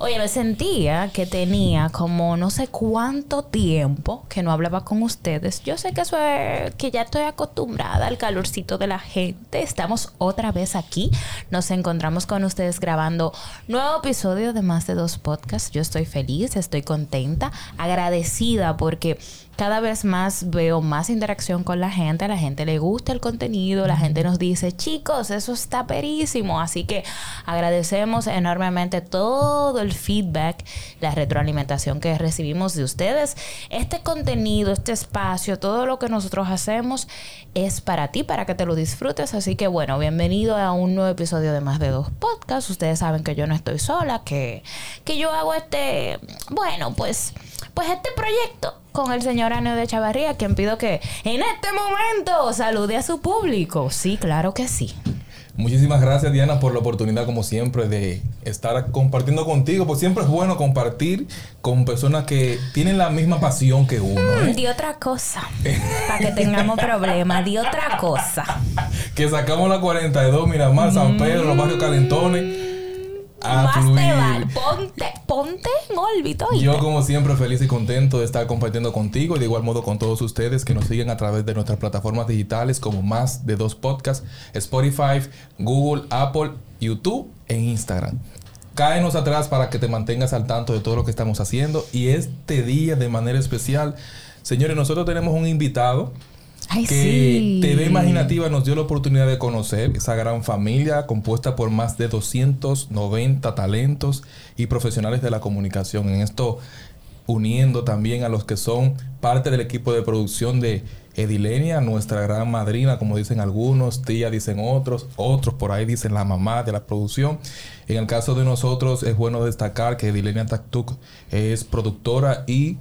Oye, me sentía que tenía como no sé cuánto tiempo que no hablaba con ustedes. Yo sé que eso es que ya estoy acostumbrada al calorcito de la gente. Estamos otra vez aquí. Nos encontramos con ustedes grabando nuevo episodio de más de dos podcasts. Yo estoy feliz, estoy contenta, agradecida porque cada vez más veo más interacción con la gente, a la gente le gusta el contenido, la gente nos dice, chicos, eso está perísimo, así que agradecemos enormemente todo el feedback, la retroalimentación que recibimos de ustedes. Este contenido, este espacio, todo lo que nosotros hacemos es para ti, para que te lo disfrutes, así que bueno, bienvenido a un nuevo episodio de Más de Dos Podcasts. Ustedes saben que yo no estoy sola, que, que yo hago este, bueno, pues, pues este proyecto con el señor Aneo de Chavarría, quien pido que en este momento salude a su público. Sí, claro que sí. Muchísimas gracias Diana por la oportunidad como siempre de estar compartiendo contigo, pues siempre es bueno compartir con personas que tienen la misma pasión que uno. ¿eh? Di otra cosa, para que tengamos problemas, di otra cosa. que sacamos la 42, Miramar, San Pedro, los barrios Calentones más te vale. Ponte, ponte en órbita. Yo, como siempre, feliz y contento de estar compartiendo contigo y de igual modo con todos ustedes que nos siguen a través de nuestras plataformas digitales como más de dos podcasts: Spotify, Google, Apple, YouTube e Instagram. Cáenos atrás para que te mantengas al tanto de todo lo que estamos haciendo. Y este día, de manera especial, señores, nosotros tenemos un invitado que TV Imaginativa nos dio la oportunidad de conocer esa gran familia compuesta por más de 290 talentos y profesionales de la comunicación. En esto uniendo también a los que son parte del equipo de producción de Edilenia, nuestra gran madrina, como dicen algunos, tía dicen otros, otros por ahí dicen la mamá de la producción. En el caso de nosotros es bueno destacar que Edilenia Taktuk es productora y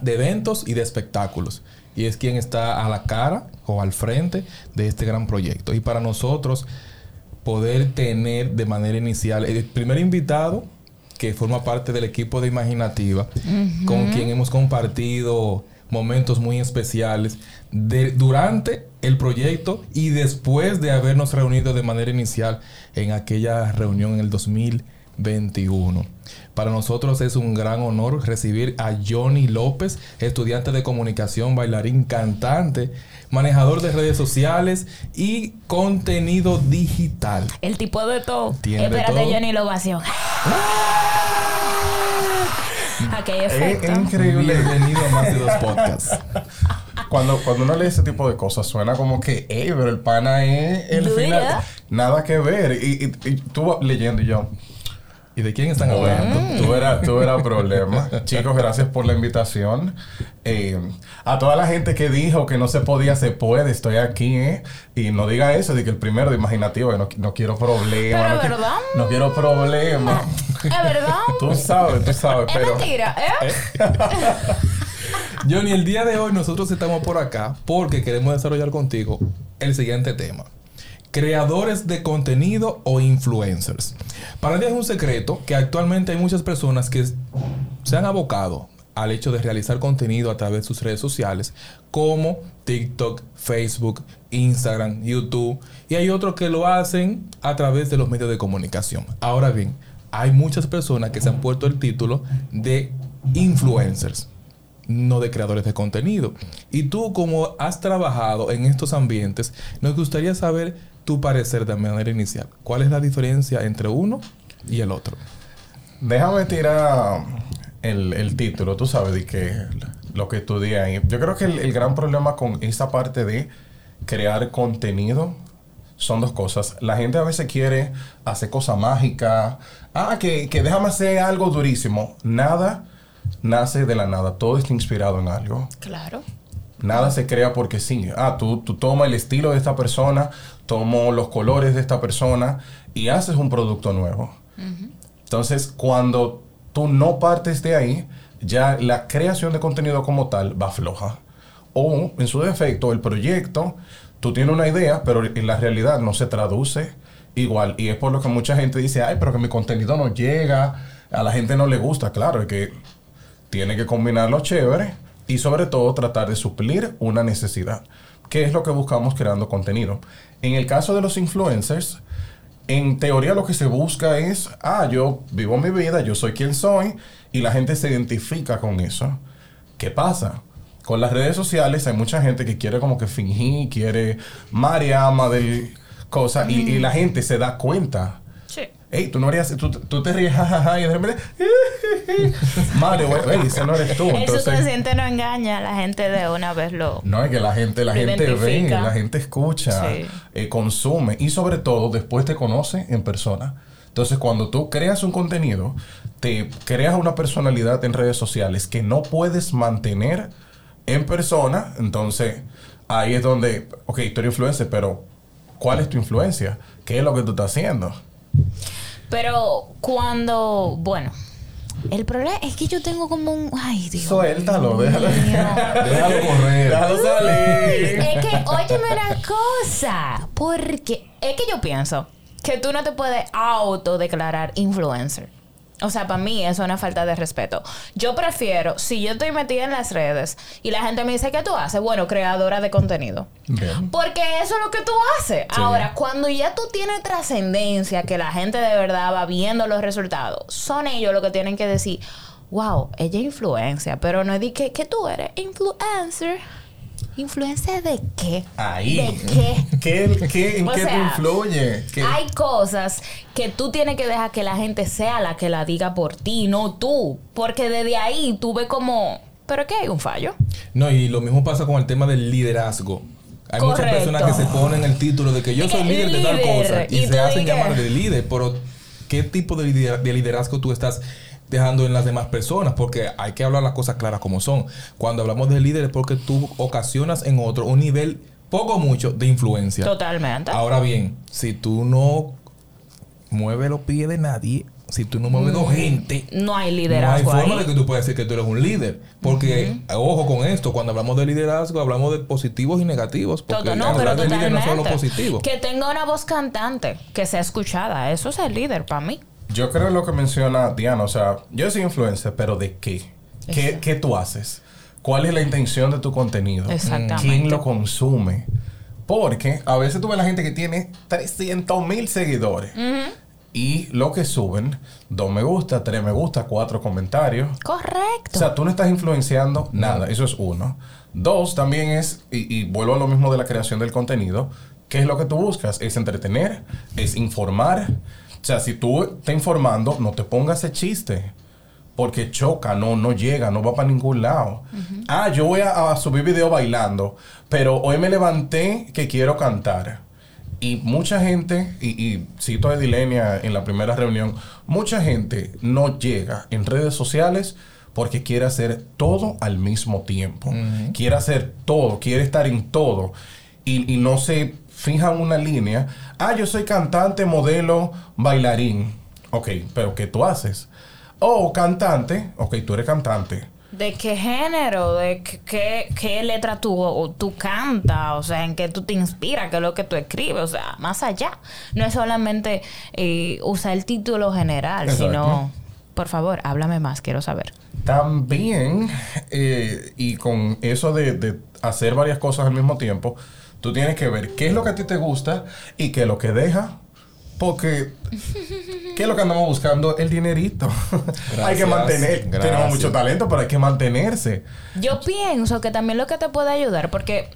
de eventos y de espectáculos y es quien está a la cara o al frente de este gran proyecto. Y para nosotros poder tener de manera inicial el primer invitado que forma parte del equipo de Imaginativa, con quien hemos compartido momentos muy especiales de, durante el proyecto y después de habernos reunido de manera inicial en aquella reunión en el 2021. Para nosotros es un gran honor recibir a Johnny López, estudiante de comunicación, bailarín, cantante, manejador de redes sociales y contenido digital. El tipo de todo. Espérate, Johnny, la ovación. Es, increíble. Bienvenido a más de dos podcasts. Cuando, cuando uno lee ese tipo de cosas, suena como que, hey, pero el pana es el final. Nada que ver. Y, y, y tú leyendo y yo, ¿Y de quién están hablando? Tú eras, tú problema. Chicos, gracias por la invitación. Eh, a toda la gente que dijo que no se podía, se puede. Estoy aquí, ¿eh? Y no diga eso, de que el primero de imaginativo, no, no quiero problemas. no, verdad. Quiero, no quiero problemas. Es verdad. tú sabes, tú sabes, es pero... mentira, ¿eh? Johnny, el día de hoy nosotros estamos por acá porque queremos desarrollar contigo el siguiente tema creadores de contenido o influencers. Para nadie es un secreto que actualmente hay muchas personas que se han abocado al hecho de realizar contenido a través de sus redes sociales como TikTok, Facebook, Instagram, YouTube y hay otros que lo hacen a través de los medios de comunicación. Ahora bien, hay muchas personas que se han puesto el título de influencers no de creadores de contenido. Y tú como has trabajado en estos ambientes, nos gustaría saber tu parecer de manera inicial. ¿Cuál es la diferencia entre uno y el otro? Déjame tirar el, título, tú sabes, de que lo que estudié ahí. Yo creo que el, gran problema con esta parte de crear contenido son dos cosas. La gente a veces quiere hacer cosas mágicas. Ah, que, que déjame hacer algo durísimo. Nada nace de la nada. Todo está inspirado en algo. Claro. Nada se crea porque sí. Ah, tú, tú tomas el estilo de esta persona, tomo los colores de esta persona y haces un producto nuevo. Entonces, cuando tú no partes de ahí, ya la creación de contenido como tal va floja. O, en su defecto, el proyecto, tú tienes una idea, pero en la realidad no se traduce igual. Y es por lo que mucha gente dice, ay, pero que mi contenido no llega, a la gente no le gusta. Claro, es que tiene que combinarlo chévere y sobre todo tratar de suplir una necesidad, que es lo que buscamos creando contenido. En el caso de los influencers, en teoría lo que se busca es, ah, yo vivo mi vida, yo soy quien soy, y la gente se identifica con eso. ¿Qué pasa? Con las redes sociales hay mucha gente que quiere como que fingir, quiere Mariama del cosa, y, y la gente se da cuenta. Sí. Ey, tú no harías, tú, tú te ríes, jajaja, y de repente, madre, güey, ey, ese no eres tú. El Entonces, subconsciente no engaña, la gente de una vez lo... no, es que la gente, la gente ve, la gente escucha, Sí. eh, consume y sobre todo después te conoce en persona. Entonces, cuando tú creas un contenido, te creas una personalidad en redes sociales que no puedes mantener en persona. Entonces, ahí es donde, ok, tú eres influencer, pero ¿cuál es tu influencia? ¿Qué es lo que tú estás haciendo? Pero cuando, bueno, el problema es que yo tengo como un, ay Dios. Suéltalo, mío. déjalo. Déjalo correr. Déjalo salir. Es que, óyeme una cosa, porque es que yo pienso que tú no te puedes autodeclarar influencer. O sea, para mí eso es una falta de respeto. Yo prefiero, si yo estoy metida en las redes y la gente me dice, ¿qué tú haces? Bueno, creadora de contenido. Bien. Porque eso es lo que tú haces. Ahora, cuando ya tú tienes trascendencia, que la gente de verdad va viendo los resultados, son ellos los que tienen que decir, wow, ella es influencia, pero no es de que, que tú eres influencer. ¿Influencia de qué? Ahí. ¿De qué? ¿Qué, qué, ¿En O qué te influye? ¿Qué? Hay cosas que tú tienes que dejar que la gente sea la que la diga por ti, no tú. Porque desde ahí tú ves como, pero que hay un fallo. No, y lo mismo pasa con el tema del liderazgo. Hay muchas personas que se ponen el título de que yo soy líder de tal cosa y, y se hacen llamar de líder, pero ¿qué tipo de liderazgo tú estás dejando en las demás personas? Porque hay que hablar las cosas claras como son. Cuando hablamos de líder es porque tú ocasionas en otro un nivel poco mucho de influencia. Totalmente. Ahora bien, si tú no mueves los pies de nadie, si tú no mueves dos gente, No hay no hay liderazgo forma ahí. de que tú puedas decir que tú eres un líder. Porque, ojo con esto, cuando hablamos de liderazgo, hablamos de positivos y negativos. Porque Toto- no, pero hablar de líder no solo positivo. Que tenga una voz cantante, que sea escuchada. Eso es el líder para mí. Yo creo lo que menciona Diana, o sea, yo soy influencer, pero ¿de qué? ¿Qué, qué tú haces? ¿Cuál es la intención de tu contenido? Exactamente. ¿Quién lo consume? Porque a veces tú ves la gente que tiene 300 mil seguidores y lo que suben, dos me gusta, tres me gusta, cuatro comentarios. Correcto. O sea, tú no estás influenciando nada, eso es uno. Dos, también es, y, y vuelvo a lo mismo de la creación del contenido, ¿qué es lo que tú buscas? Es entretener, es informar. O sea, si tú estás informando, no te pongas ese chiste. Porque choca, no, no llega, no va para ningún lado. Ah, yo voy a, a subir video bailando, pero hoy me levanté que quiero cantar. Y mucha gente, y, y cito a Edilenia en la primera reunión, mucha gente no llega en redes sociales porque quiere hacer todo al mismo tiempo. Quiere hacer todo, quiere estar en todo. Y, y no se fija en una línea. Ah, yo soy cantante, modelo, bailarín. Ok, pero ¿qué tú haces? Oh, cantante. Ok, tú eres cantante. ¿De qué género? ¿De qué, qué, qué letra tú, tú cantas? O sea, ¿en qué tú te inspiras? ¿Qué es lo que tú escribes? O sea, más allá. No es solamente eh, usar el título general, Exacto. sino... Por favor, háblame más, quiero saber. También, eh, y con eso de, de hacer varias cosas al mismo tiempo, tú tienes que ver qué es lo que a ti te gusta y qué es lo que deja. Porque, ¿qué es lo que andamos buscando? El dinerito. hay que mantener. gracias. Tenemos mucho talento, pero hay que mantenerse. Yo pienso que también lo que te puede ayudar, porque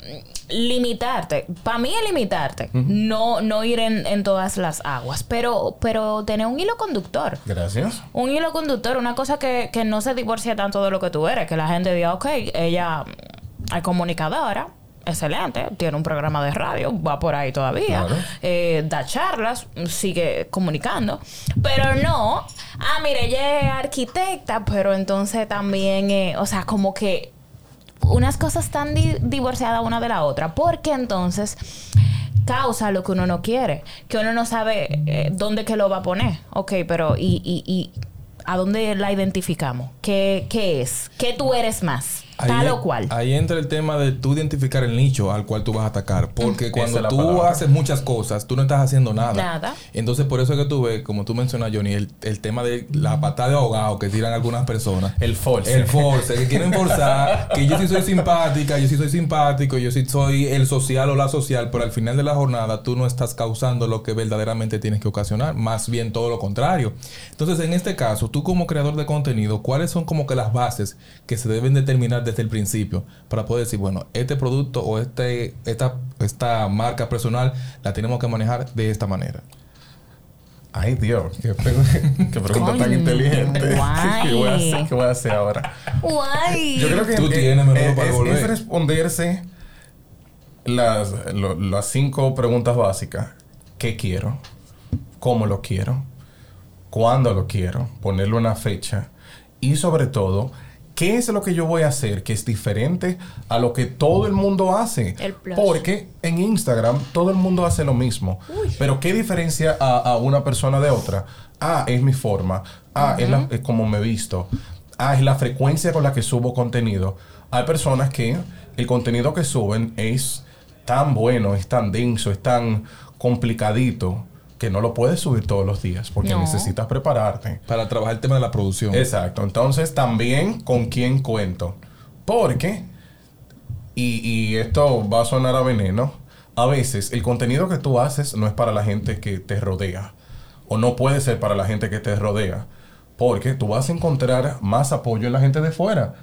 mm, limitarte, para mí es limitarte, no, no ir en, en todas las aguas, pero, pero tener un hilo conductor. Gracias. Un hilo conductor, una cosa que, que no se divorcia tanto de lo que tú eres, que la gente diga, ok, ella mm, es comunicadora, excelente, tiene un programa de radio, va por ahí todavía, Claro. eh, da charlas, sigue comunicando, pero no, ah, mire, ella es arquitecta, pero entonces también, eh, o sea, como que unas cosas tan di- divorciadas una de la otra, porque entonces causa lo que uno no quiere, que uno no sabe eh, dónde que lo va a poner. Ok, pero y, y, y ¿A dónde la identificamos? ¿Qué, qué es? ¿Qué tú eres más? Tal o cual. Ahí entra el tema de tú identificar el nicho al cual tú vas a atacar. Porque cuando tú haces muchas cosas, tú no estás haciendo nada. Nada. Entonces, por eso es que tú ves, como tú mencionas, Johnny, el, el tema de la patada de ahogado que tiran algunas personas. El force. El force, que quieren forzar, que yo sí soy simpática, yo sí soy simpático, yo sí soy el social o la social, pero al final de la jornada tú no estás causando lo que verdaderamente tienes que ocasionar, más bien todo lo contrario. Entonces, en este caso, tú como creador de contenido, ¿cuáles son como que las bases que se deben determinar desde el principio para poder decir, bueno, este producto o este, esta, esta marca personal la tenemos que manejar de esta manera? Ay, Dios, qué, pregunta tan inteligente. ¿Qué voy, a hacer, ¿Qué voy a hacer ahora? Guay. Yo creo que Tú tienes es, para volver. es responderse las, las cinco preguntas básicas. ¿Qué quiero? ¿Cómo lo quiero? ¿Cuándo lo quiero? Ponerle una fecha. Y sobre todo, ¿Qué es lo que yo voy a hacer que es diferente a lo que todo el mundo hace? Porque en Instagram todo el mundo hace lo mismo. Pero ¿qué diferencia a, una persona de otra? Ah, es mi forma. Ah, es, es como me visto. Ah, es la frecuencia con la que subo contenido. Hay personas que el contenido que suben es tan bueno, es tan denso, es tan complicadito que no lo puedes subir todos los días porque necesitas prepararte. Para trabajar el tema de la producción. Exacto. Entonces, también con quién cuento. Porque, y, y esto va a sonar a veneno, a veces el contenido que tú haces no es para la gente que te rodea. O no puede ser para la gente que te rodea. Porque tú vas a encontrar más apoyo en la gente de fuera.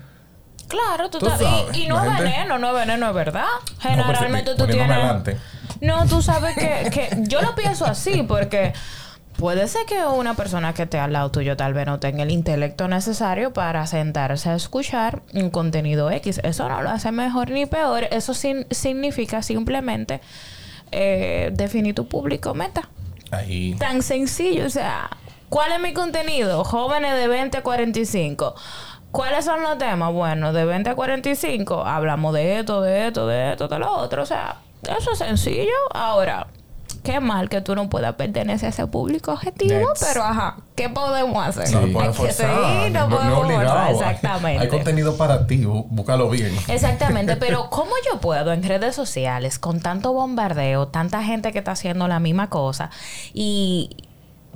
Claro, tú, sabes. Y, no es veneno, no es veneno, es verdad. Generalmente tú tienes. No, tú sabes que, que yo lo pienso así porque puede ser que una persona que esté al lado tuyo tal vez no tenga el intelecto necesario para sentarse a escuchar un contenido X. Eso no lo hace mejor ni peor. Eso significa simplemente eh, definir tu público meta. Ahí. Tan sencillo. O sea, ¿cuál es mi contenido? Jóvenes de 20 a 45. ¿Cuáles son los temas? Bueno, de 20 a 45 hablamos de esto, de esto, de esto, de lo otro. O sea, eso es sencillo. Ahora, qué mal que tú no puedas pertenecer a ese público objetivo, pero ajá, ¿qué podemos hacer? No lo podemos forzar. no, no, Exactamente. Hay contenido para ti, búscalo bien. Exactamente, pero ¿cómo yo puedo en redes sociales, con tanto bombardeo, tanta gente que está haciendo la misma cosa y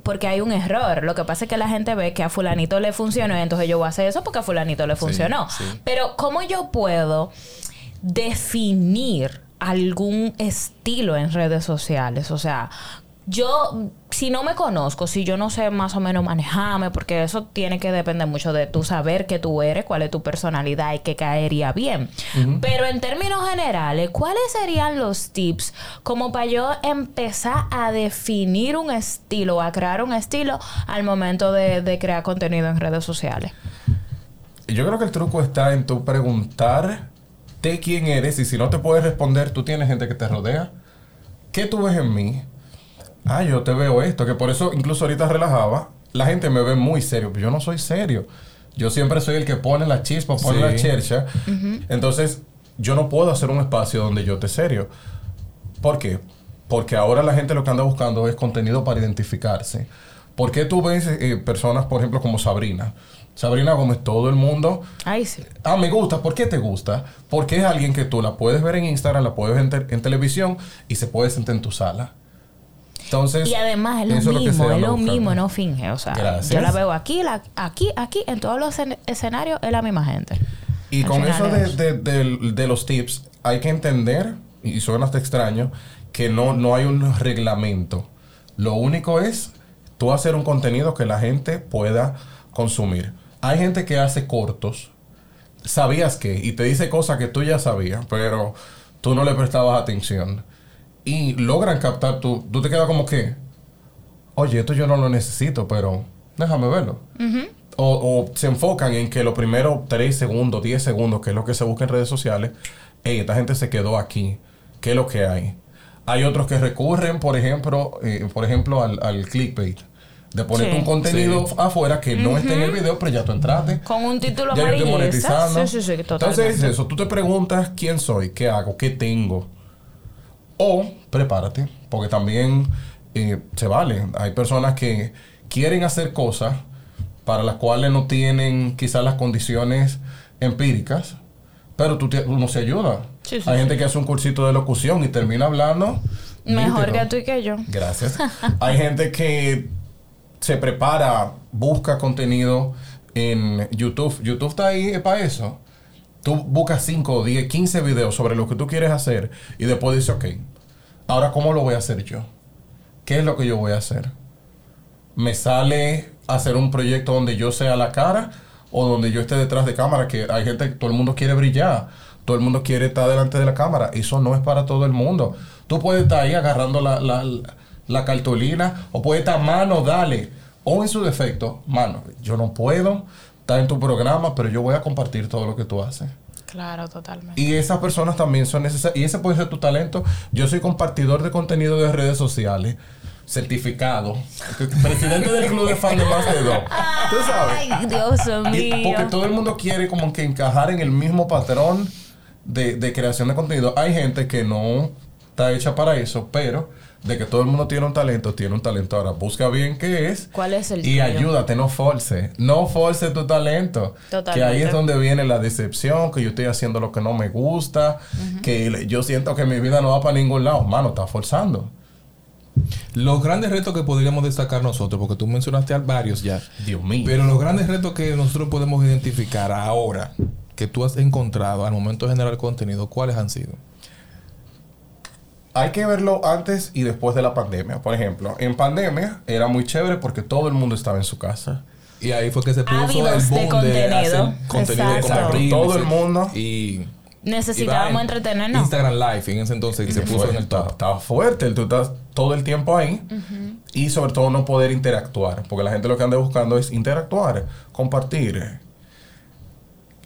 porque hay un error. Lo que pasa es que la gente ve que a fulanito le funcionó y entonces yo voy a hacer eso porque a fulanito le funcionó. Pero ¿cómo yo puedo definir algún estilo en redes sociales? O sea, yo, si no me conozco, si yo no sé más o menos manejarme, porque eso tiene que depender mucho de tu saber que tú eres, cuál es tu personalidad y qué caería bien. Pero en términos generales, ¿cuáles serían los tips como para yo empezar a definir un estilo, a crear un estilo al momento de, de crear contenido en redes sociales? Yo creo que el truco está en tu preguntar de quién eres y si no te puedes responder, tú tienes gente que te rodea. ¿Qué tú ves en mí? ah, yo te veo esto, que por eso incluso ahorita relajaba, la gente me ve muy serio, pero yo no soy serio. Yo siempre soy el que pone la chispa, pone la chercha. Entonces, yo no puedo hacer un espacio donde yo esté serio. ¿Por qué? Porque ahora la gente lo que anda buscando es contenido para identificarse. ¿Por qué tú ves eh, personas, por ejemplo, como Sabrina? Sabrina Gómez, todo el mundo. Ay, sí. Ah, me gusta. ¿Por qué te gusta? Porque es alguien que tú la puedes ver en Instagram, la puedes ver en televisión y se puede sentar en tu sala y además es lo mismo, es lo mismo, no finge. O sea, yo la veo aquí, aquí, aquí, en todos los escenarios es la misma gente. Y con eso de, los tips, hay que entender, y suena hasta extraño, que no, no hay un reglamento. Lo único es tú hacer un contenido que la gente pueda consumir. Hay gente que hace cortos. ¿Sabías que? Y te dice cosas que tú ya sabías, pero tú no le prestabas atención y logran captar tu... Tú te quedas como que, oye, esto yo no lo necesito, pero déjame verlo. o, se enfocan en que los primeros 3 segundos, 10 segundos, que es lo que se busca en redes sociales, hey, esta gente se quedó aquí. ¿Qué es lo que hay? Hay otros que recurren, por ejemplo, eh, por ejemplo al, al clickbait de ponerte un contenido afuera que no esté en el video, pero ya tú entraste. Con un título ya amarillista. Sí, sí, sí, Entonces eso. Tú te preguntas quién soy, qué hago, qué tengo. O prepárate, porque también eh, se vale. Hay personas que quieren hacer cosas, para las cuales no tienen quizás las condiciones empíricas, pero tú te- uno se ayuda. Sí, sí, Hay sí. gente que hace un cursito de locución y termina hablando. Mejor que tú y que yo. Gracias. Hay gente que se prepara, busca contenido en YouTube. YouTube está ahí para eso. Tú buscas 5, 10, 15 videos sobre lo que tú quieres hacer y después dices, ok, ahora ¿cómo lo voy a hacer yo? ¿Qué es lo que yo voy a hacer? ¿Me sale hacer un proyecto donde yo sea la cara o donde yo esté detrás de cámara? Que hay gente, todo el mundo quiere brillar, todo el mundo quiere estar delante de la cámara. Eso no es para todo el mundo. Tú puedes estar ahí agarrando la, cartulina o puedes estar mano, dale. O en su defecto, mano, yo no puedo estar en tu programa, pero yo voy a compartir todo lo que tú haces. Claro, totalmente. Y esas personas también son necesarias. Y ese puede ser tu talento. Yo soy compartidor de contenido de redes sociales, certificado, presidente del club de fan de más de dos. Tú sabes. Ay, Dios Y mío. porque todo el mundo quiere como que encajar en el mismo patrón de, de creación de contenido. Hay gente que no está hecha para eso, pero de que todo el mundo tiene un talento, tiene un talento. Ahora busca bien qué es. ¿Cuál es el Y tuyo? ayúdate, no force. No force tu talento. Totalmente. Que ahí es donde viene la decepción, que yo estoy haciendo lo que no me gusta, que yo siento que mi vida no va para ningún lado. Mano, está forzando. Los grandes retos que podríamos destacar nosotros, porque tú mencionaste a varios ya, Dios mío. pero los grandes retos que nosotros podemos identificar ahora, que tú has encontrado al momento de generar contenido, ¿cuáles han sido? Hay que verlo antes y después de la pandemia. Por ejemplo, en pandemia era muy chévere porque todo el mundo estaba en su casa. Y ahí fue que se puso Ávidos el de boom de, contenido. hacer contenido Exacto. Todo el mundo. Y Necesitábamos entretenernos. Instagram Live en ese entonces y se puso en el top. estaba fuerte, tú estás todo el tiempo ahí y sobre todo no poder interactuar, porque la gente lo que anda buscando es interactuar, compartir.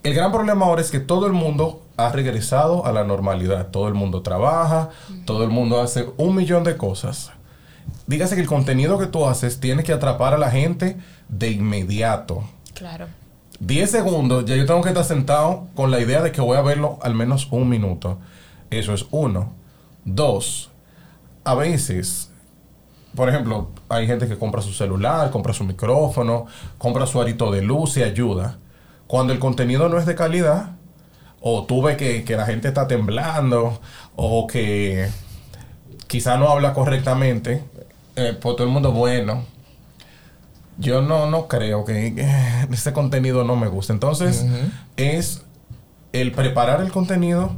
El gran problema ahora es que todo el mundo ha regresado a la normalidad, todo el mundo trabaja, todo el mundo hace un millón de cosas. Dígase que el contenido que tú haces tiene que atrapar a la gente de inmediato. Claro. 10 segundos, ya yo tengo que estar sentado con la idea de que voy a verlo al menos un minuto. Eso es uno. Dos, a veces, por ejemplo, hay gente que compra su celular, compra su micrófono, compra su arito de luz y ayuda. Cuando el contenido no es de calidad, o tú ves que, que la gente está temblando, o que quizá no habla correctamente, eh, pues todo el mundo bueno. Yo no, no creo que eh, ese contenido no me gusta. Entonces, es el preparar el contenido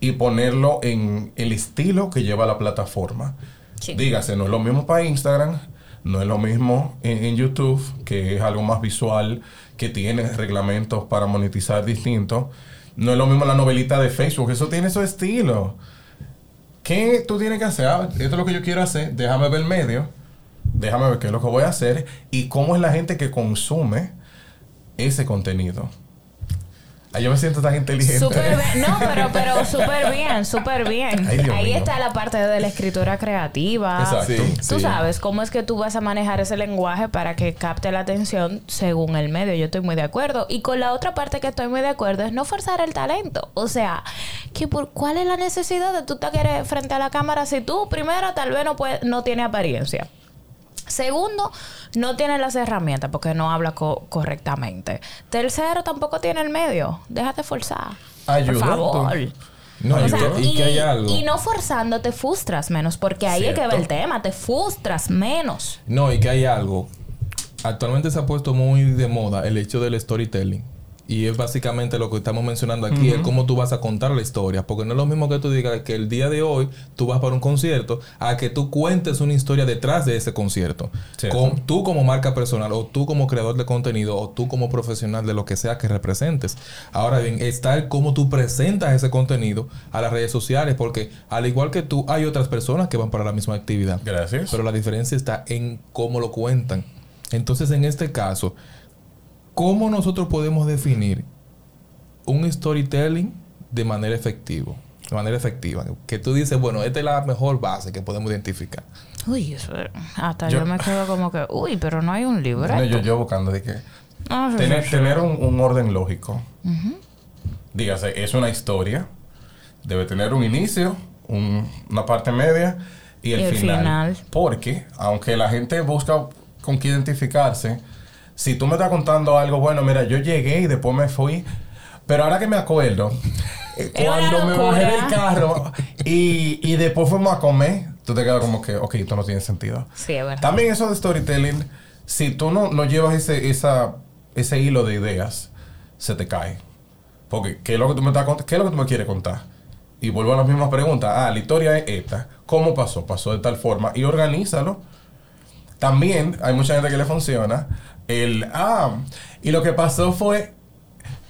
y ponerlo en el estilo que lleva la plataforma. Sí. Dígase, no es lo mismo para Instagram, no es lo mismo en, en YouTube, que es algo más visual, que tiene reglamentos para monetizar distintos. No es lo mismo la novelita de Facebook, eso tiene su estilo. ¿Qué tú tienes que hacer? Ah, esto es lo que yo quiero hacer, déjame ver el medio, déjame ver qué es lo que voy a hacer y cómo es la gente que consume ese contenido. Yo me siento tan inteligente. Súper bien. No, pero, pero súper bien, súper bien. Ay, Ahí mío. está la parte de la escritura creativa. Exacto. Sí, Tú sí. sabes cómo es que tú vas a manejar ese lenguaje para que capte la atención según el medio. Yo estoy muy de acuerdo. Y con la otra parte que estoy muy de acuerdo es no forzar el talento. O sea, que por, ¿cuál es la necesidad de tú te querer frente a la cámara si tú, primero, tal vez no, puede, no tiene apariencia? Segundo, no tiene las herramientas porque no habla co- correctamente. Tercero, tampoco tiene el medio. Déjate forzar. Ayuda, Por favor. No, O y, sea, que, y y, que hay algo. y no forzando te frustras menos, porque ahí es que va el tema, te frustras menos. No, y que hay algo. Actualmente se ha puesto muy de moda el hecho del storytelling. Y es básicamente lo que estamos mencionando aquí, es cómo tú vas a contar la historia. Porque no es lo mismo que tú digas que el día de hoy tú vas para un concierto, a que tú cuentes una historia detrás de ese concierto. Cierto. Con, tú como marca personal, o tú como creador de contenido, o tú como profesional de lo que sea que representes. Ahora bien, está el cómo tú presentas ese contenido a las redes sociales, porque al igual que tú, hay otras personas que van para la misma actividad. Gracias. Pero la diferencia está en cómo lo cuentan. Entonces, en este caso, ¿cómo nosotros podemos definir un storytelling de manera efectiva? De manera efectiva. Que tú dices, bueno, esta es la mejor base que podemos identificar. Uy, eso, hasta Yo- yo, me quedo como que, uy, pero no hay un libro. No, yo, yo buscando de que Ah, sí, tener, sí, sí. tener un, un orden lógico. Dígase, es una historia. Debe tener un inicio, un- una parte media y el, Y el final. final. Porque, aunque la gente busca con qué identificarse, Si tú me estás contando algo, bueno, mira, yo llegué y después me fui. Pero ahora que me acuerdo, cuando me bajé del carro y, y después fuimos a comer, tú te quedas como que, ok, esto no tiene sentido. Sí, es verdad. También eso de storytelling, si tú no, no llevas ese, esa, ese hilo de ideas, se te cae. Porque, ¿qué es lo que tú me estás ¿Qué es lo que tú me quieres contar? Y vuelvo a las mismas preguntas. Ah, la historia es esta. ¿Cómo pasó? Pasó de tal forma. Y organízalo. También hay mucha gente que le funciona. El, ah, y lo que pasó fue,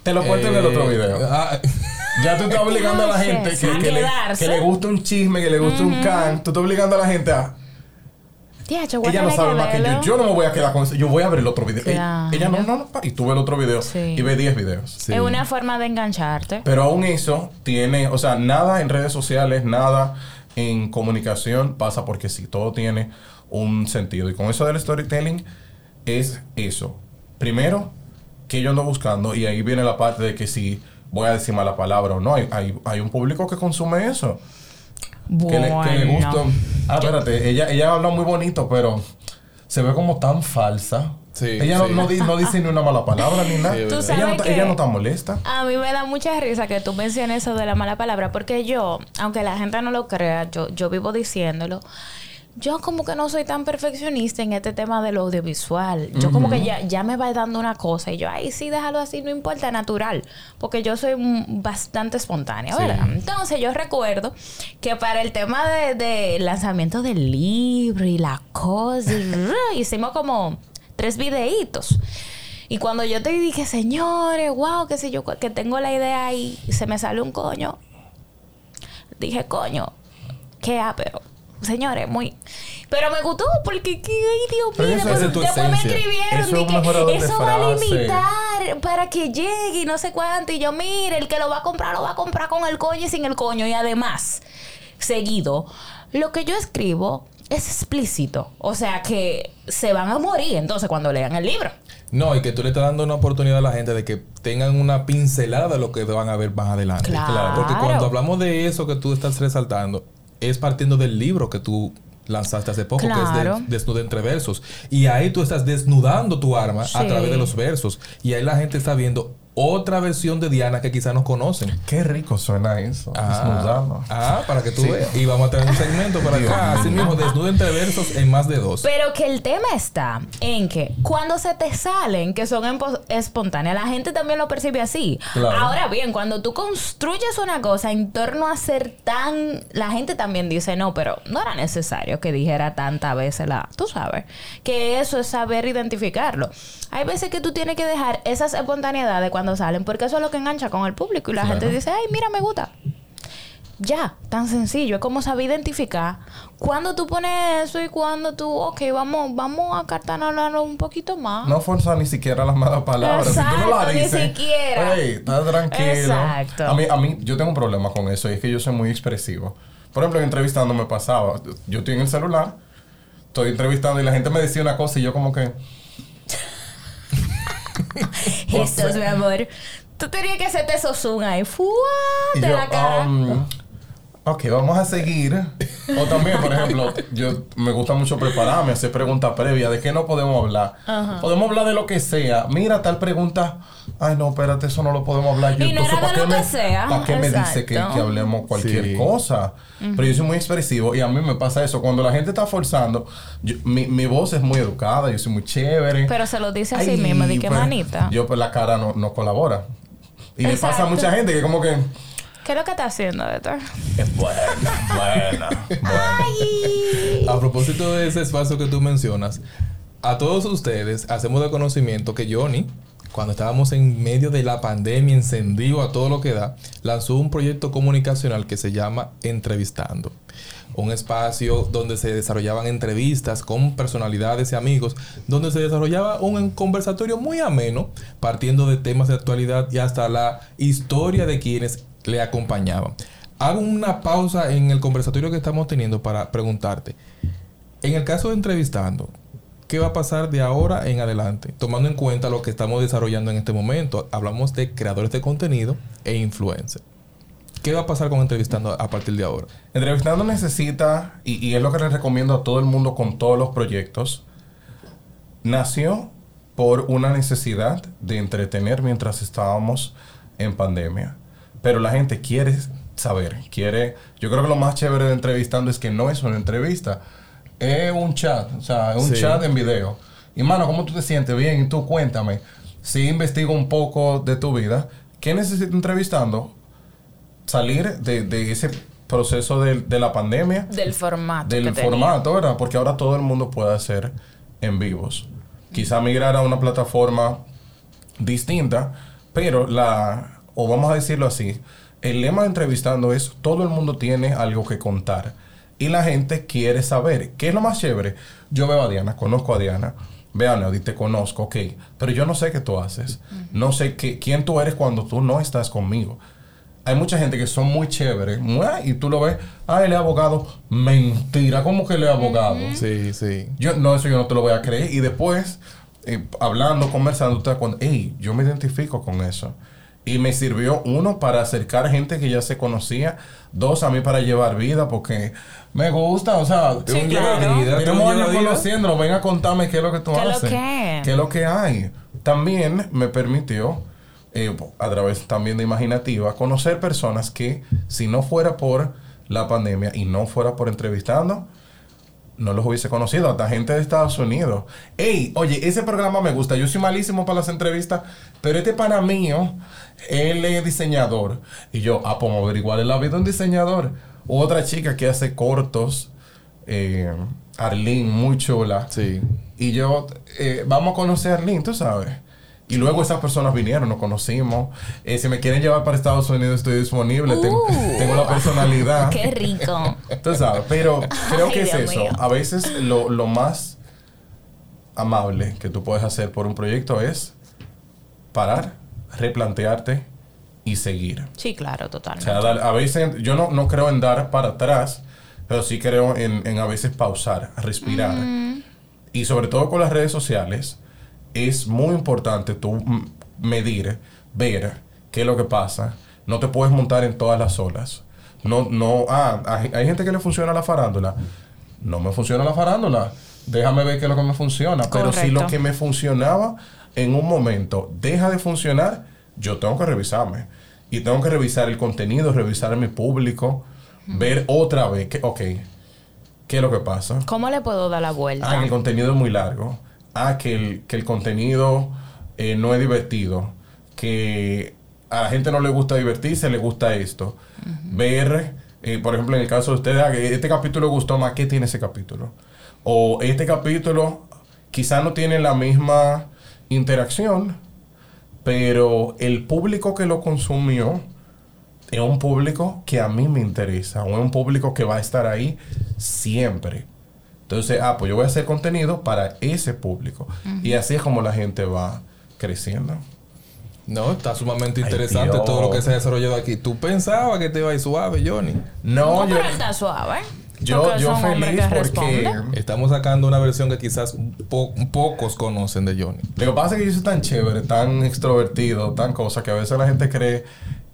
te lo cuento en el otro Eh, video. ah, Ya tú estás obligando a la gente que, le, que le guste un chisme, que le guste un can. Tú estás obligando a la gente a, Diacho, voy a ella no sabe más que yo. Yo no me voy a quedar con eso. Yo voy a ver el otro video. Ella- Claro. Ella no, no, no. Y tú ves el otro video. Sí. Y ve 10 videos. sí. Es una forma de engancharte. Pero aún eso tiene, o sea, nada en redes sociales, nada en comunicación pasa porque sí, todo tiene un sentido. Y con eso del storytelling es eso. Primero, que yo ando buscando, y ahí viene la parte de que si voy a decir mala palabra o no, hay, hay, hay un público que consume eso. Que le, que le gusta. Ah, espérate, ella, ella habla muy bonito, pero se ve como tan falsa. Sí, ella no, sí. no di- no dice ni una mala palabra ni nada. Sí, es Tú verdad. sabes ella, no, ella no está molesta. A mí me da mucha risa que tú menciones eso de la mala palabra, porque yo, aunque la gente no lo crea, yo, yo vivo diciéndolo. Yo como que no soy tan perfeccionista en este tema del audiovisual. Yo como que ya, ya me va dando una cosa y yo, ay, sí, déjalo así, no importa, natural. Porque yo soy bastante espontánea, Sí. ¿verdad? Entonces yo recuerdo que para el tema de, de lanzamiento del libro y la cosa, y hicimos como tres videitos. Y cuando yo te dije, señores, wow, qué sé yo, que tengo la idea ahí, y se me sale un coño. Dije, coño, qué pero Señores, muy. Pero me gustó porque, que, ay, Dios mío, después, es tu después me escribieron Eso de que eso va a limitar para que llegue y no sé cuánto. Y yo, mire, el que lo va a comprar, lo va a comprar con el coño y sin el coño. Y además, seguido, lo que yo escribo es explícito. O sea que se van a morir entonces cuando lean el libro. No, y que tú le estás dando una oportunidad a la gente de que tengan una pincelada de lo que van a ver más adelante. Claro. Porque cuando hablamos de eso que tú estás resaltando, es partiendo del libro que tú lanzaste hace poco, que es de, Desnuda entre versos. Y ahí tú estás desnudando tu arma a través de los versos. Y ahí la gente está viendo otra versión de Diana que quizás no conocen. Qué rico suena eso. Ah, desnudando. ah, para que tú Sí. veas. Y vamos a tener un segmento para acá. Así mismo, desnuda entre versos en más de dos. Pero que el tema está en que cuando se te salen, que son espontáneas, la gente también lo percibe así. Claro. Ahora bien, cuando tú construyes una cosa en torno a ser tan... La gente también dice, no, pero no era necesario que dijera tantas veces la... Tú sabes, que eso es saber identificarlo. Hay veces que tú tienes que dejar esas espontaneidades cuando salen, porque eso es lo que engancha con el público. Y la Claro. gente dice, ay, mira, me gusta. Ya, tan sencillo. Es como saber identificar cuando tú pones eso y cuando tú, ok, vamos, vamos a cartanarlo un poquito más. No forza ni siquiera las malas palabras. si tú no las ni dices, siquiera. Hey, está tranquilo. Exacto. A mí, a mí, yo tengo un problema con eso y es que yo soy muy expresivo. Por ejemplo, entrevistando me pasaba. Yo estoy en el celular, estoy entrevistando y la gente me decía una cosa y yo como que... Estos, mi amor. Tú tenías que hacerte esos zoom ahí. ¡Fua! De yo, la cara. um, ok, vamos a seguir. O también, por ejemplo, yo me gusta mucho prepararme, hacer preguntas previas. ¿De qué no podemos hablar? Podemos hablar de lo que sea. Mira, tal pregunta. Ay, no, espérate, eso no lo podemos hablar. Yo, Y no era ¿para qué lo me, que sea. ¿Para qué me dice que, Exacto. que hablemos cualquier Sí. cosa? Pero yo soy muy expresivo y a mí me pasa eso. Cuando la gente está forzando, yo- mi, mi voz es muy educada, yo soy muy chévere. Pero se lo dice a sí Ay, mismo, de qué manita. Yo, pues la cara no, no colabora. Y le pasa a Exacto. mucha gente que como que... ¿Qué es lo que está haciendo, Héctor? Es buena, buena, buena. Ay. A propósito de ese espacio que tú mencionas, a todos ustedes hacemos de conocimiento que Johnny, cuando estábamos en medio de la pandemia, encendido a todo lo que da, lanzó un proyecto comunicacional que se llama Entrevistando. Un espacio donde se desarrollaban entrevistas con personalidades y amigos, donde se desarrollaba un conversatorio muy ameno, partiendo de temas de actualidad y hasta la historia de quienes le acompañaban. Hago una pausa en el conversatorio que estamos teniendo para preguntarte, en el caso de entrevistando, ¿qué va a pasar de ahora en adelante? Tomando en cuenta lo que estamos desarrollando en este momento. Hablamos de creadores de contenido e influencers. ¿Qué va a pasar con entrevistando a partir de ahora? Entrevistando necesita, y, y es lo que les recomiendo a todo el mundo con todos los proyectos, nació por una necesidad de entretener mientras estábamos en pandemia. Pero la gente quiere saber, quiere... Yo creo que lo más chévere de entrevistando es que no es una entrevista, es un chat, o sea, es un Sí. chat en video. Y mano, ¿cómo tú te sientes? Bien, y tú cuéntame. Si investigo un poco de tu vida, ¿qué necesito entrevistando? Salir de, de ese proceso de, de la pandemia Del formato. que del tenía. formato, ¿verdad? Porque ahora todo el mundo puede hacer en vivos. Quizá migrar a una plataforma distinta, pero la, o vamos a decirlo así, el lema de entrevistando es todo el mundo tiene algo que contar y la gente quiere saber. ¿Qué es lo más chévere? Yo veo a Diana, conozco a Diana. Vean, Neody, te conozco, ok. Pero yo no sé qué tú haces. No sé qué, quién tú eres cuando tú no estás conmigo. Hay mucha gente que son muy chéveres. ¡mua! Y tú lo ves, ah, él es abogado. Mentira, ¿cómo que él es abogado? Sí, sí. Yo, no, eso yo no te lo voy a creer. Y después, eh, hablando, conversando, tú te das cuenta, hey, yo me identifico con eso. Y me sirvió, uno, para acercar gente que ya se conocía. Dos, a mí para llevar vida, porque me gusta, o sea, Sí, un claro. lleva vida, tenemos años conociéndolo, ven a contarme qué es lo que tú ¿Qué es lo haces. que? ¿Qué es lo que hay? También me permitió, eh, a través también de Imaginativa, conocer personas que, si no fuera por la pandemia y no fuera por entrevistando, no los hubiese conocido, hasta gente de Estados Unidos. Ey, oye, ese programa me gusta. Yo soy malísimo para las entrevistas, pero este pana mío, él es diseñador. Y yo, ah, pues averiguar la vida de un diseñador. Otra chica que hace cortos, eh, Arlene, muy chula. Sí. Y yo, eh, vamos a conocer a Arlene, tú sabes. Y luego esas personas vinieron, nos conocimos. Eh, si me quieren llevar para Estados Unidos, estoy disponible. Tengo, Uh. tengo la personalidad. Qué rico. Tú sabes, pero creo Ay, que es eso. mío. A veces lo, lo más amable que tú puedes hacer por un proyecto es parar, replantearte y seguir. Sí, claro, O totalmente. sea, dar- a veces yo no, no creo en dar para atrás, pero sí creo en, en a veces pausar, respirar. Y sobre todo con las redes sociales, es muy importante tú medir, ver qué es lo que pasa. No te puedes montar en todas las olas. No, no, ah, hay, hay gente que le funciona la farándula. No me funciona la farándula. Déjame ver qué es lo que me funciona. Pero si lo que me funcionaba en un momento deja de funcionar, yo tengo que revisarme. Y tengo que revisar el contenido, revisar mi público, ver otra vez que, ok, ¿qué es lo que pasa? ¿Cómo le puedo dar la vuelta? Ah, el contenido es muy largo. Ah, que el, que el contenido eh, no es divertido. Que a la gente no le gusta divertirse, le gusta esto. Ver, eh, por ejemplo, en el caso de ustedes, ah, este capítulo gustó más, ¿qué tiene ese capítulo? O este capítulo quizá no tiene la misma interacción, pero el público que lo consumió es un público que a mí me interesa, o es un público que va a estar ahí siempre. Entonces, ah, pues yo voy a hacer contenido para ese público. Y así es como la gente va creciendo. No, está sumamente interesante todo lo que se ha desarrollado aquí. ¿Tú pensabas que te iba a ir suave, Johnny? No, No, yo, pero está suave. yo, yo feliz que porque... responde. Estamos sacando una versión que quizás po- pocos conocen de Johnny. Lo que pasa es que yo soy tan chévere, tan extrovertido, tan cosa, que a veces la gente cree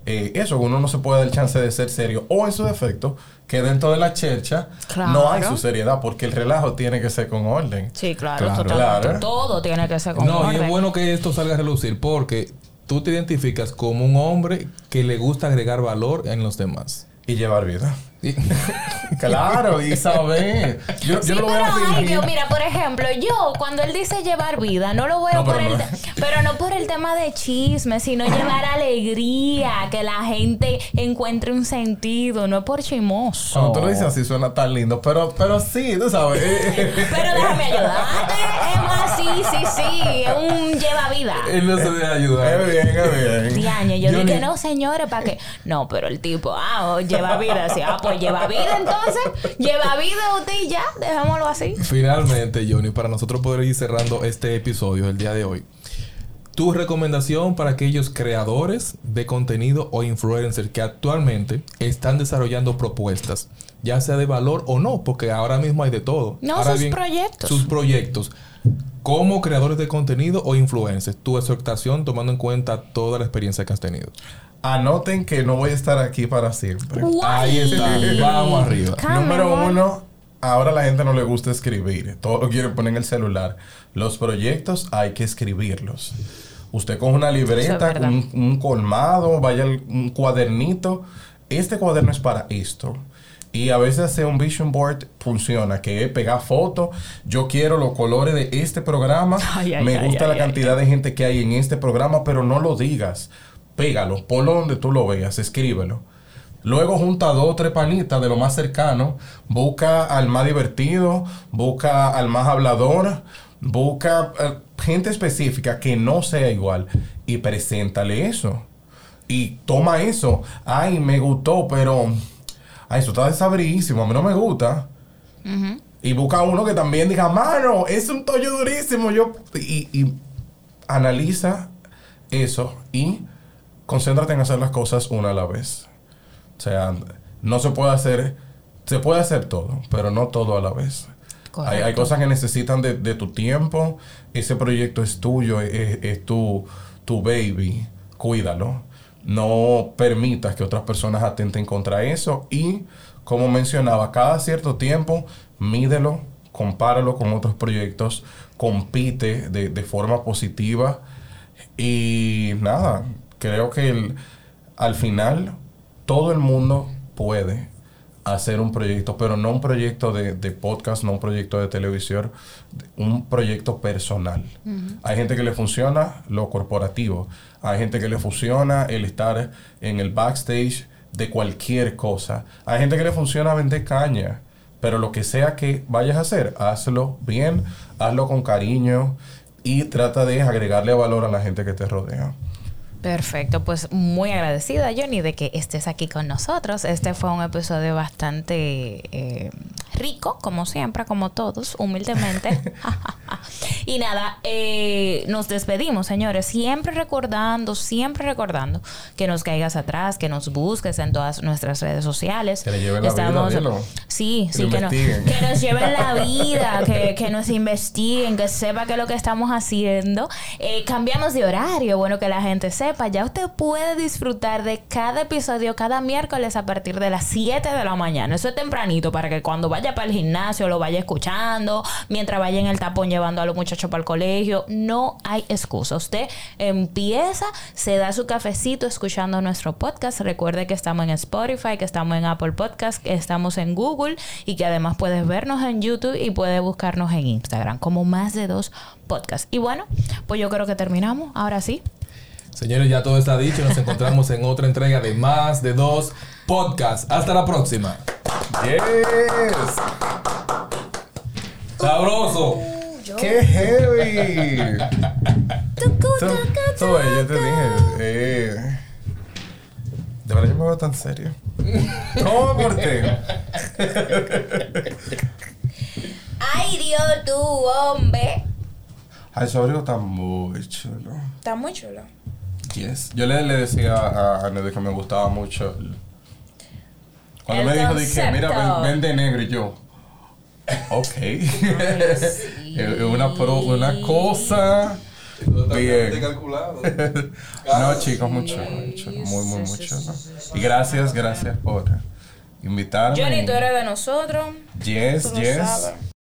eh, eso, uno no se puede dar el chance de ser serio. O en su defecto, que dentro de la chercha no hay su seriedad, porque el relajo tiene que ser con orden. Sí, claro, Claro. Todo tiene que ser con No, y orden. es bueno que esto salga a relucir porque tú te identificas como un hombre que le gusta agregar valor en los demás. Y llevar vida. Y- Claro, y saber. Yo, Sí, no lo voy pero a ay. Dios, mira, por ejemplo, yo cuando él dice llevar vida, no lo veo No, por pero el no. pero no por el tema de chisme, sino llevar alegría, que la gente encuentre un sentido, no es por chimoso. Cuando tú lo dices así suena tan lindo, pero, pero sí, tú sabes. Pero déjame ayudarte, es más, sí, sí, sí, es un lleva vida. Él no se deja Es ayudar. bien, es bien. Diaño, yo Yo dije, ni- no, señores, ¿para qué? No, pero el tipo, ah, oh, lleva vida. Así, ah, pues lleva vida entonces. Lleva vida usted y ya, dejémoslo así. Finalmente, Johnny, para nosotros poder ir cerrando este episodio el día de hoy. Tu recomendación para aquellos creadores de contenido o influencers que actualmente están desarrollando propuestas, ya sea de valor o no, porque ahora mismo hay de todo. No, Ahora sus proyectos. Sus proyectos. Como creadores de contenido o influencers, tu exhortación tomando en cuenta toda la experiencia que has tenido. Anoten que no voy a estar aquí para siempre. Guay. Ahí está. Vamos arriba. Come Número on. uno, ahora a la gente no le gusta escribir. Todo lo quiere poner en el celular. Los proyectos hay que escribirlos. Usted con una libreta, un, un, colmado, vaya un cuadernito. Este cuaderno es para esto. Y a veces hacer un vision board funciona, que es pegar fotos. Yo quiero los colores de este programa. me gusta la cantidad de gente que hay en este programa, pero no lo digas. Pégalo, ponlo donde tú lo veas, escríbelo. Luego junta dos o tres panitas de lo más cercano. Busca al más divertido, busca al más hablador, busca eh, gente específica que no sea igual y preséntale eso. Y toma eso. Ay, me gustó, pero ay, eso está desabridísimo, a mí no me gusta. Y busca uno que también diga, mano, es un tollo durísimo. Yo, y, y analiza eso y concéntrate en hacer las cosas una a la vez. O sea, no se puede hacer, se puede hacer todo, pero no todo a la vez. Hay, hay, cosas que necesitan de, de, tu tiempo. Ese proyecto es tuyo, es, es tu, tu baby. Cuídalo no permitas que otras personas atenten contra eso y, como mencionaba, cada cierto tiempo mídelo, compáralo con otros proyectos, compite de, forma positiva y nada, creo que al final todo el mundo puede hacer un proyecto, pero no un proyecto de, podcast, no un proyecto de televisión, un proyecto personal. Hay gente que le funciona lo corporativo, hay gente que le funciona el estar en el backstage de cualquier cosa, hay gente que le funciona vender caña, pero lo que sea que vayas a hacer, hazlo bien, hazlo con cariño y trata de agregarle valor a la gente que te rodea. Perfecto, pues muy agradecida Johnny de que estés aquí con nosotros. Este fue un episodio bastante eh, rico, como siempre, como todos, humildemente. y nada, eh, nos despedimos, señores, siempre recordando, siempre recordando que nos caigas atrás, que nos busques en todas nuestras redes sociales. Que le lleven la vida, Sí, sí, que, nos, lleven la vida, que, nos investiguen, que sepa qué es lo que estamos haciendo. Eh, cambiamos de horario, bueno, que la gente sepa. Ya usted puede disfrutar de cada episodio cada miércoles a partir de las 7 de la mañana. Eso es tempranito para que cuando vaya para el gimnasio lo vaya escuchando, mientras vaya en el tapón llevando a los muchachos para el colegio. No hay excusa. Usted empieza, se da su cafecito escuchando nuestro podcast. Recuerde que estamos en Spotify, que estamos en Apple Podcast, que estamos en Google y que además puedes vernos en YouTube y puedes buscarnos en Instagram como más de dos podcasts. Y bueno, pues yo creo que terminamos. Ahora sí. Señores, ya todo está dicho. Nos encontramos en otra entrega de más de dos podcasts. Hasta la próxima. Yes. Sabroso. ¡Qué heavy! Todo yo te dije. Eh, de verdad yo me veo tan serio. ¿Cómo me Ay, Dios, tú, hombre. Ay, su abrigo está muy chulo. Está muy chulo. Yes. Yo le, le decía a Anne que me gustaba mucho. Cuando me dijo, dije, mira, ven, de negro y yo. Ok. Es una, una cosa. Bien. no, chicos, mucho, mucho, muy, muy, mucho. Y gracias, gracias por invitarme. Johnny, tú eres de nosotros. Yes, yes.